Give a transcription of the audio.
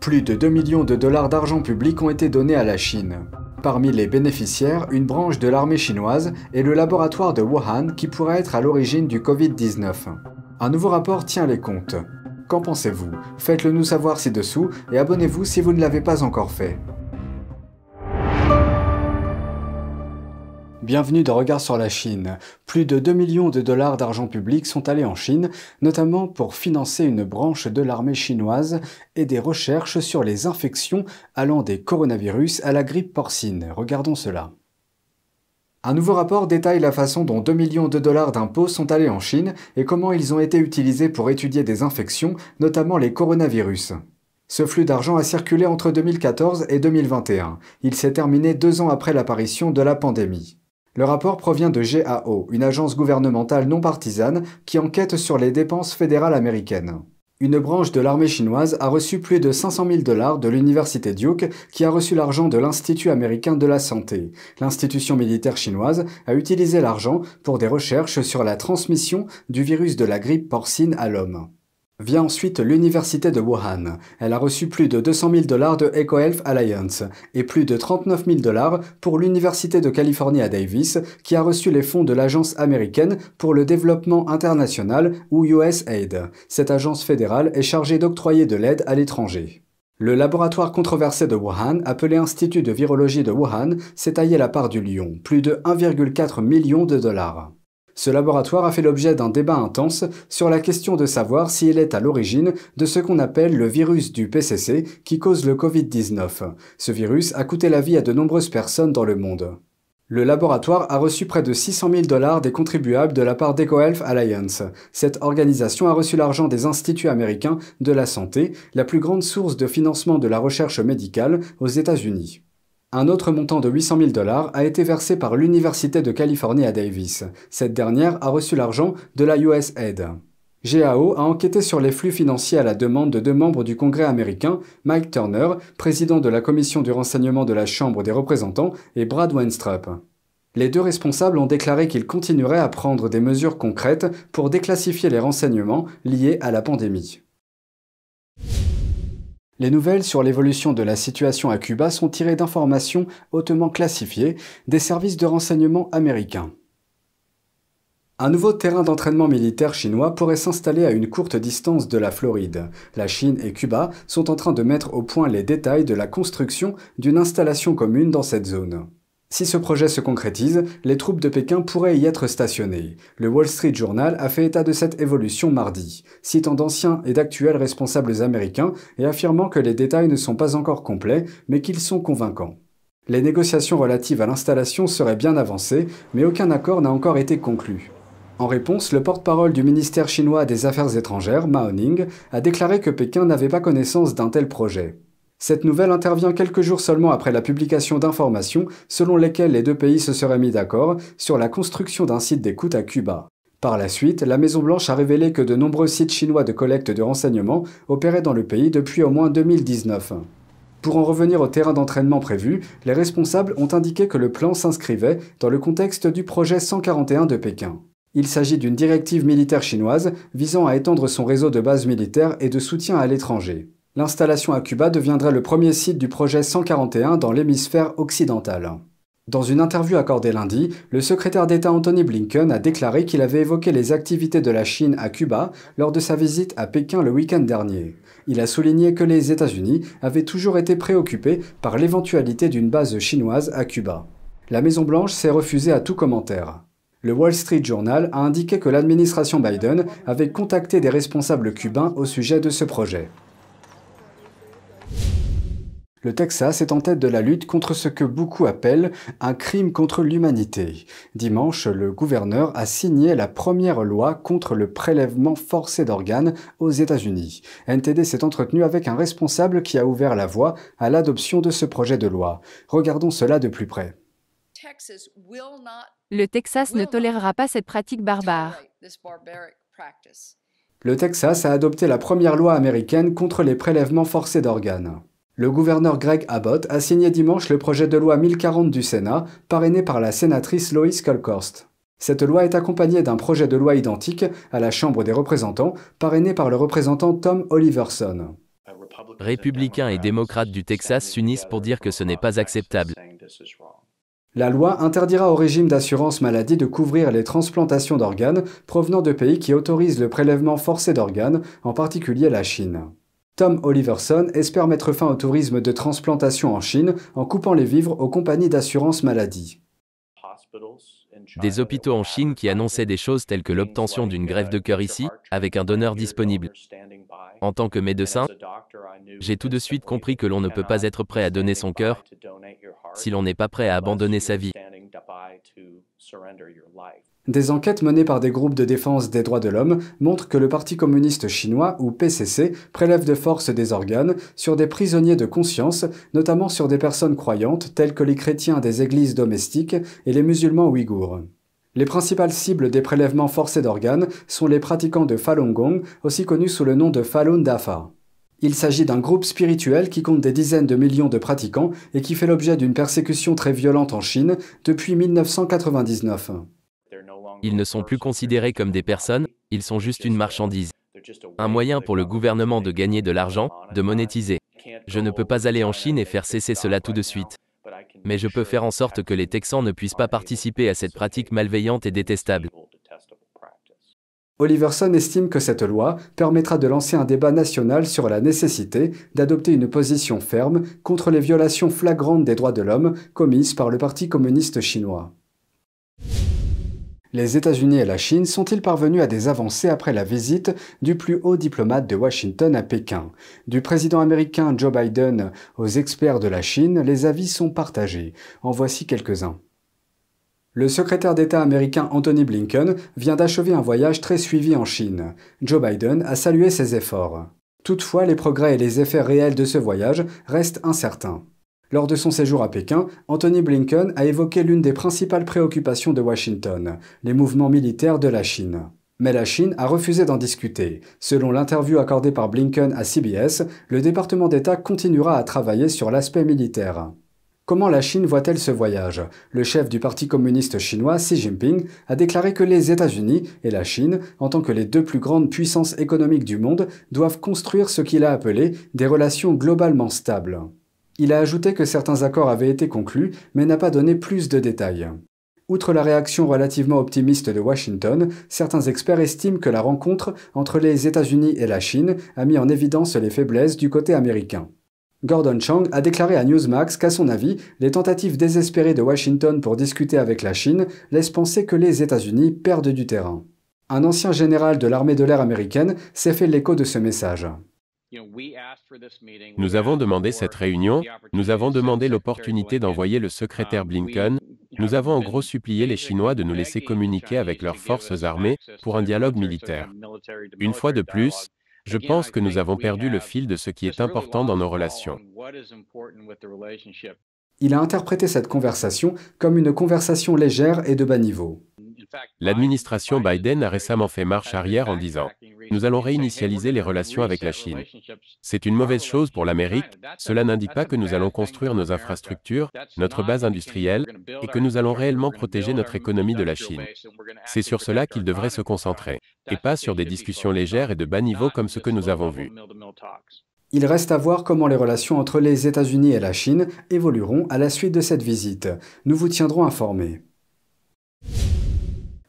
Plus de 2 millions de dollars d'argent public ont été donnés à la Chine. Parmi les bénéficiaires, une branche de l'armée chinoise et le laboratoire de Wuhan qui pourrait être à l'origine du Covid-19. Un nouveau rapport tient les comptes. Qu'en pensez-vous? Faites-le nous savoir ci-dessous et abonnez-vous si vous ne l'avez pas encore fait. Bienvenue dans Regard sur la Chine. Plus de 2 millions de dollars d'argent public sont allés en Chine, notamment pour financer une branche de l'armée chinoise et des recherches sur les infections allant des coronavirus à la grippe porcine. Regardons cela. Un nouveau rapport détaille la façon dont 2 millions de dollars d'impôts sont allés en Chine et comment ils ont été utilisés pour étudier des infections, notamment les coronavirus. Ce flux d'argent a circulé entre 2014 et 2021. Il s'est terminé deux ans après l'apparition de la pandémie. Le rapport provient de GAO, une agence gouvernementale non partisane qui enquête sur les dépenses fédérales américaines. Une branche de l'armée chinoise a reçu plus de 500 000 dollars de l'université Duke qui a reçu l'argent de l'Institut américain de la santé. L'institution militaire chinoise a utilisé l'argent pour des recherches sur la transmission du virus de la grippe porcine à l'homme. Vient ensuite l'université de Wuhan. Elle a reçu plus de 200 000 dollars de EcoHealth Alliance et plus de 39 000 dollars pour l'université de Californie à Davis, qui a reçu les fonds de l'agence américaine pour le développement international ou USAID. Cette agence fédérale est chargée d'octroyer de l'aide à l'étranger. Le laboratoire controversé de Wuhan, appelé Institut de virologie de Wuhan, s'est taillé la part du lion, plus de 1,4 million de dollars. Ce laboratoire a fait l'objet d'un débat intense sur la question de savoir s'il est à l'origine de ce qu'on appelle le virus du PCC qui cause le Covid-19. Ce virus a coûté la vie à de nombreuses personnes dans le monde. Le laboratoire a reçu près de 600 000 dollars des contribuables de la part d'EcoHealth Alliance. Cette organisation a reçu l'argent des instituts américains de la santé, la plus grande source de financement de la recherche médicale aux États-Unis. Un autre montant de 800 000 dollars a été versé par l'Université de Californie à Davis. Cette dernière a reçu l'argent de la USAID. GAO a enquêté sur les flux financiers à la demande de deux membres du Congrès américain, Mike Turner, président de la Commission du renseignement de la Chambre des représentants, et Brad Wenstrup. Les deux responsables ont déclaré qu'ils continueraient à prendre des mesures concrètes pour déclassifier les renseignements liés à la pandémie. Les nouvelles sur l'évolution de la situation à Cuba sont tirées d'informations hautement classifiées des services de renseignement américains. Un nouveau terrain d'entraînement militaire chinois pourrait s'installer à une courte distance de la Floride. La Chine et Cuba sont en train de mettre au point les détails de la construction d'une installation commune dans cette zone. Si ce projet se concrétise, les troupes de Pékin pourraient y être stationnées. Le Wall Street Journal a fait état de cette évolution mardi, citant d'anciens et d'actuels responsables américains et affirmant que les détails ne sont pas encore complets, mais qu'ils sont convaincants. Les négociations relatives à l'installation seraient bien avancées, mais aucun accord n'a encore été conclu. En réponse, le porte-parole du ministère chinois des Affaires étrangères, Mao Ning, a déclaré que Pékin n'avait pas connaissance d'un tel projet. Cette nouvelle intervient quelques jours seulement après la publication d'informations selon lesquelles les deux pays se seraient mis d'accord sur la construction d'un site d'écoute à Cuba. Par la suite, la Maison-Blanche a révélé que de nombreux sites chinois de collecte de renseignements opéraient dans le pays depuis au moins 2019. Pour en revenir au terrain d'entraînement prévu, les responsables ont indiqué que le plan s'inscrivait dans le contexte du projet 141 de Pékin. Il s'agit d'une directive militaire chinoise visant à étendre son réseau de bases militaires et de soutien à l'étranger. L'installation à Cuba deviendrait le premier site du projet 141 dans l'hémisphère occidental. Dans une interview accordée lundi, le secrétaire d'État Anthony Blinken a déclaré qu'il avait évoqué les activités de la Chine à Cuba lors de sa visite à Pékin le week-end dernier. Il a souligné que les États-Unis avaient toujours été préoccupés par l'éventualité d'une base chinoise à Cuba. La Maison-Blanche s'est refusée à tout commentaire. Le Wall Street Journal a indiqué que l'administration Biden avait contacté des responsables cubains au sujet de ce projet. Le Texas est en tête de la lutte contre ce que beaucoup appellent un crime contre l'humanité. Dimanche, le gouverneur a signé la première loi contre le prélèvement forcé d'organes aux États-Unis. NTD s'est entretenu avec un responsable qui a ouvert la voie à l'adoption de ce projet de loi. Regardons cela de plus près. Le Texas ne tolérera pas cette pratique barbare. Le Texas a adopté la première loi américaine contre les prélèvements forcés d'organes. Le gouverneur Greg Abbott a signé dimanche le projet de loi 1040 du Sénat, parrainé par la sénatrice Lois Kolkhorst. Cette loi est accompagnée d'un projet de loi identique à la Chambre des représentants, parrainé par le représentant Tom Oliverson. Républicains et démocrates du Texas s'unissent pour dire que ce n'est pas acceptable. La loi interdira au régime d'assurance maladie de couvrir les transplantations d'organes provenant de pays qui autorisent le prélèvement forcé d'organes, en particulier la Chine. Tom Oliverson espère mettre fin au tourisme de transplantation en Chine en coupant les vivres aux compagnies d'assurance maladie. Des hôpitaux en Chine qui annonçaient des choses telles que l'obtention d'une grève de cœur ici, avec un donneur disponible. En tant que médecin, j'ai tout de suite compris que l'on ne peut pas être prêt à donner son cœur si l'on n'est pas prêt à abandonner sa vie. Des enquêtes menées par des groupes de défense des droits de l'homme montrent que le Parti communiste chinois, ou PCC, prélève de force des organes sur des prisonniers de conscience, notamment sur des personnes croyantes telles que les chrétiens des églises domestiques et les musulmans ouïghours. Les principales cibles des prélèvements forcés d'organes sont les pratiquants de Falun Gong, aussi connus sous le nom de Falun Dafa. Il s'agit d'un groupe spirituel qui compte des dizaines de millions de pratiquants et qui fait l'objet d'une persécution très violente en Chine depuis 1999. Ils ne sont plus considérés comme des personnes, ils sont juste une marchandise. Un moyen pour le gouvernement de gagner de l'argent, de monétiser. Je ne peux pas aller en Chine et faire cesser cela tout de suite. Mais je peux faire en sorte que les Texans ne puissent pas participer à cette pratique malveillante et détestable. Oliverson estime que cette loi permettra de lancer un débat national sur la nécessité d'adopter une position ferme contre les violations flagrantes des droits de l'homme commises par le Parti communiste chinois. Les États-Unis et la Chine sont-ils parvenus à des avancées après la visite du plus haut diplomate de Washington à Pékin? Du président américain Joe Biden aux experts de la Chine, les avis sont partagés. En voici quelques-uns. Le secrétaire d'État américain Anthony Blinken vient d'achever un voyage très suivi en Chine. Joe Biden a salué ses efforts. Toutefois, les progrès et les effets réels de ce voyage restent incertains. Lors de son séjour à Pékin, Anthony Blinken a évoqué l'une des principales préoccupations de Washington, les mouvements militaires de la Chine. Mais la Chine a refusé d'en discuter. Selon l'interview accordée par Blinken à CBS, le département d'État continuera à travailler sur l'aspect militaire. Comment la Chine voit-elle ce voyage? Le chef du Parti communiste chinois, Xi Jinping, a déclaré que les États-Unis et la Chine, en tant que les deux plus grandes puissances économiques du monde, doivent construire ce qu'il a appelé des relations globalement stables. Il a ajouté que certains accords avaient été conclus, mais n'a pas donné plus de détails. Outre la réaction relativement optimiste de Washington, certains experts estiment que la rencontre entre les États-Unis et la Chine a mis en évidence les faiblesses du côté américain. Gordon Chang a déclaré à Newsmax qu'à son avis, les tentatives désespérées de Washington pour discuter avec la Chine laissent penser que les États-Unis perdent du terrain. Un ancien général de l'armée de l'air américaine s'est fait l'écho de ce message. Nous avons demandé cette réunion, nous avons demandé l'opportunité d'envoyer le secrétaire Blinken, nous avons en gros supplié les Chinois de nous laisser communiquer avec leurs forces armées pour un dialogue militaire. Une fois de plus, je pense que nous avons perdu le fil de ce qui est important dans nos relations. Il a interprété cette conversation comme une conversation légère et de bas niveau. L'administration Biden a récemment fait marche arrière en disant ⁇ Nous allons réinitialiser les relations avec la Chine. C'est une mauvaise chose pour l'Amérique, cela n'indique pas que nous allons construire nos infrastructures, notre base industrielle, et que nous allons réellement protéger notre économie de la Chine. C'est sur cela qu'il devrait se concentrer, et pas sur des discussions légères et de bas niveau comme ce que nous avons vu. Il reste à voir comment les relations entre les États-Unis et la Chine évolueront à la suite de cette visite. Nous vous tiendrons informés.